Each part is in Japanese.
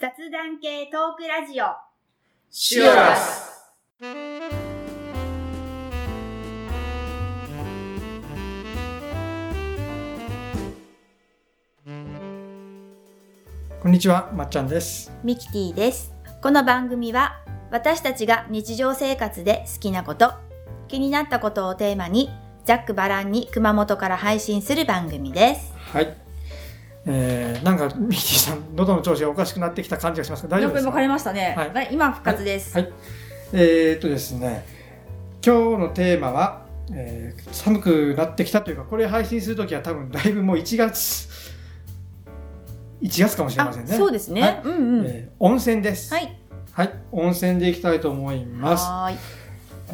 雑談系トークラジオ。シュアスこんにちは、まっちゃんです。ミキティです。この番組は私たちが日常生活で好きなこと、気になったことをテーマにざっくばらんに熊本から配信する番組です。はい。えー、なんか、ミキティさん、喉の調子がおかしくなってきた感じがしますが、大丈夫ですか？分かりましたね。はいはい今復活です。はい。えー、っとですね、今日のテーマは、えー寒くなってきたというか、これ配信するときは多分だいぶもう1月、1月かもしれませんね。そうですね。はいうんうん。えー温泉です。はい。はい。温泉で行きたいと思います。はーい。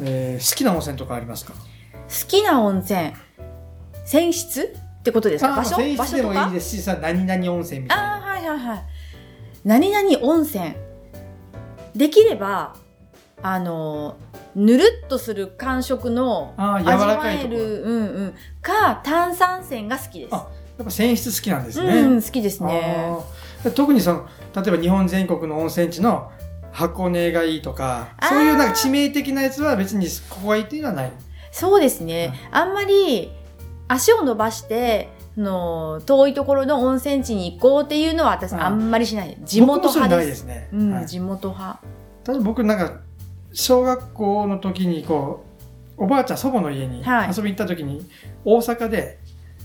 えー好きな温泉とかありますか？好きな温泉、泉質？ってことですか？あ場所？泉質でもいい場所とか？ですしさ、何々温泉みたいな。ああ、はいはいはい。何々温泉。できれば、あの、ぬるっとする感触の味柔らかいとこわえる、うんうん、か、炭酸泉が好きです。あやっぱ泉質好きなんですね。うん、好きですね。特にその例えば日本全国の温泉地の箱根がいいとかそういうなんか致命的なやつは別にここがいいっていうのはないそうですね。あんまり足を伸ばして、あの遠いところの温泉地に行こうっていうのは私うんあんまりしない。地元派です。ね、うん、はい地元派。ただ僕なんか小学校の時にこうおばあちゃん祖母の家にはい遊びに行った時に、大阪で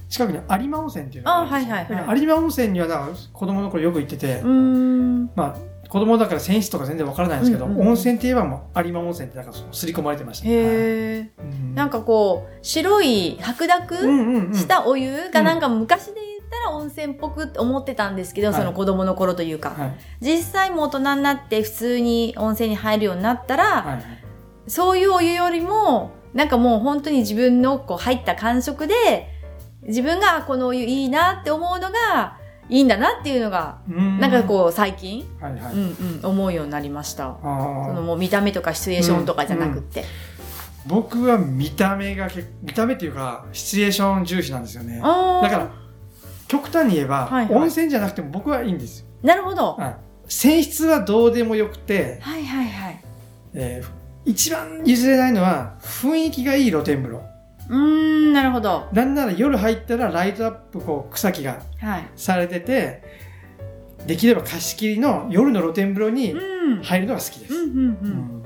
近くに有馬温泉っていうのがあはいはいはい有馬温泉にはなんか子供の頃よく行ってて。まあ子供だから泉質とか全然わからないんですけど、うんうんうん。温泉って言えばもう有馬温泉ってなんかそう刷り込まれてました。ね、はいへえ。うん。なんかこう、白い白濁、うんうんうん。したお湯がなんか昔で言ったら温泉っぽくって思ってたんですけど、はい。その子供の頃というか、はい。実際もう大人になって普通に温泉に入るようになったら、はいはい。そういうお湯よりもなんかもう本当に自分のこう入った感触で自分があこのお湯いいなって思うのがいいんだなっていうのが、うんなんかこう最近、はいはい。うんうん、思うようになりました。あそのーもう見た目とかシチュエーションとかじゃなくって。僕は見た目が結見た目っていうかシチュエーション重視なんですよね。だから極端に言えば、はいはい温泉じゃなくても僕はいいんですよ。なるほど。はい泉質はどうでもよくて、はいはいはい。えー一番譲れないのは雰囲気がいい露天風呂。うーん、なるほど。なんなら夜入ったらライトアップこう草木がはい。されてて、できれば貸し切りの夜の露天風呂にうん。入るのが好きです。うんうんう。うんん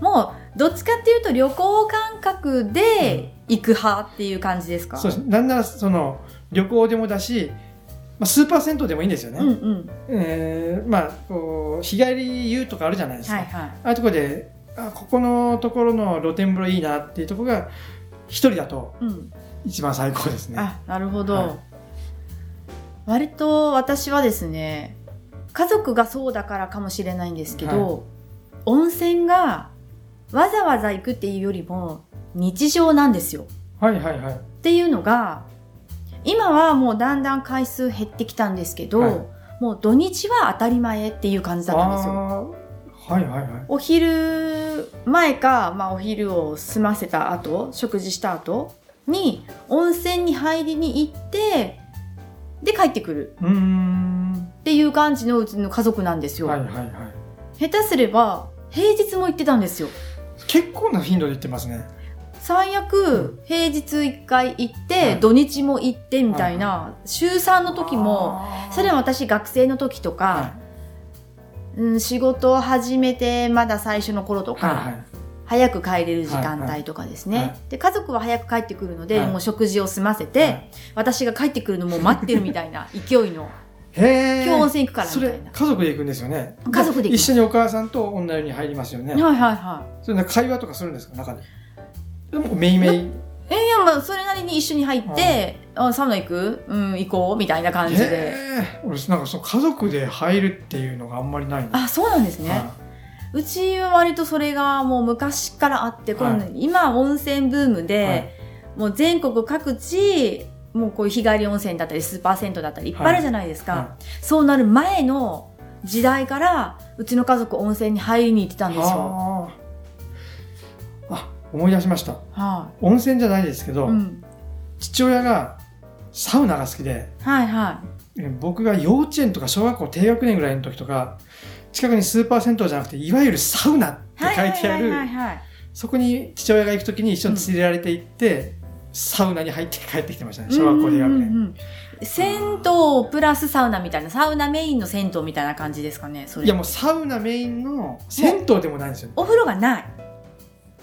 もう、どっちかっていうと旅行感覚で行く派っていう感じですか？そうです。なんならその旅行でもだし、まあ、スーパー銭湯でもいいんですよね。うんうん。えーまあこう日帰り湯とかあるじゃないですか、はいはい。ああいうところであここのところの露天風呂いいなっていうところが一人だとうん。一番最高ですねあ、なるほど。はい割と私はですね、家族がそうだからかもしれないんですけど、温泉がわざわざ行くっていうよりも日常なんですよ。はいはいはいっていうのが、今はもうだんだん回数減ってきたんですけど、はいもう土日は当たり前っていう感じだったんですよ。はいはいはい。お昼前か、まあ、お昼を済ませた後食事した後に温泉に入りに行ってで帰ってくる。っていう感じのうちの家族なんですよ、はいはいはい。下手すれば平日も行ってたんですよ。結構な頻度で言ってますね。最悪平日1回行って、はい土日も行ってみたいな、週3の時もそれは私学生の時とか、はうん、仕事を始めてまだ最初の頃とか、いはいはい。早く帰れる時間帯とかですね、はいはい。で家族は早く帰ってくるので、はい。もう食事を済ませて、はい。私が帰ってくるのも待ってるみたいな 勢いのへえ。今日温泉行くからみそたいな。れ家族で行くんですよね。家族で一緒にお母さんと女湯に入りますよね。はいはいはそれ会話とかするんですか？中で。でもめいめいいえいやまあそれなりに一緒に入って「あサウナ行く？うん行こう」みたいな感じで。へえ俺なんかその家族で入るっていうのがあんまりないなあそうなんですね、はうちは割とそれがもう昔からあって、は今温泉ブームで、はい。もう全国各地もうこういう日帰り温泉だったりスーパー銭湯だったりい。っぱいあるじゃないですか、はそうなる前の時代からうちの家族温泉に入りに行ってたんですよ。あ。ーあ思い出しました。は温泉じゃないですけい、ど、うん、父親がサウナが好きではいはえ僕が幼稚園とか小学校低学年ぐらいの時とか、近くにスーパー銭湯じゃなくて、いわゆるサウナって書いてある、はいそこに父親が行く時に一緒に連れられて行って、サウナに入って帰ってきてましたね、小学校低学年。うんうんうんうん銭湯プラスサウナみたいな、サウナメインの銭湯みたいな感じですかね、それ。いやもうサウナメインの銭湯でもないんですよ。お風呂がない。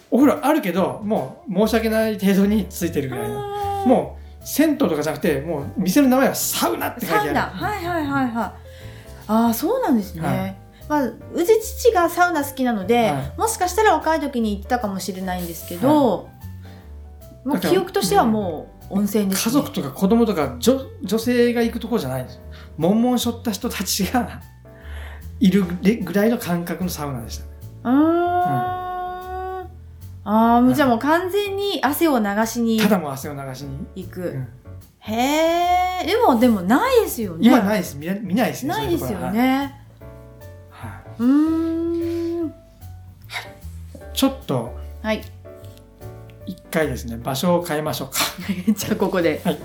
お風呂あるけど、もう申し訳ない程度についてるぐらいの。ももう銭湯とかじゃなくて、もう店の名前はサウナって書いてある。サウナ。はいはいはいはい。ああ、そうなんですね。はいまあ、うち父がサウナ好きなので、はいもしかしたら若い時に行ってたかもしれないんですけど、もうだから記憶としてはもう温泉です、ね。家族とか子供とか女女性が行くところじゃないんですよ。もんもんしょった人たちがいるぐらいの感覚のサウナでした。うーん。ああ、じゃあもう完全に汗を流しにただもう汗を流しに？行く。うんへえ、でもでもないですよね。今ないです。見な見ないですね。ないですよ。ね。はうーん。いちょっとはい。一回ですね、場所を変えましょうか。じゃあここで。はい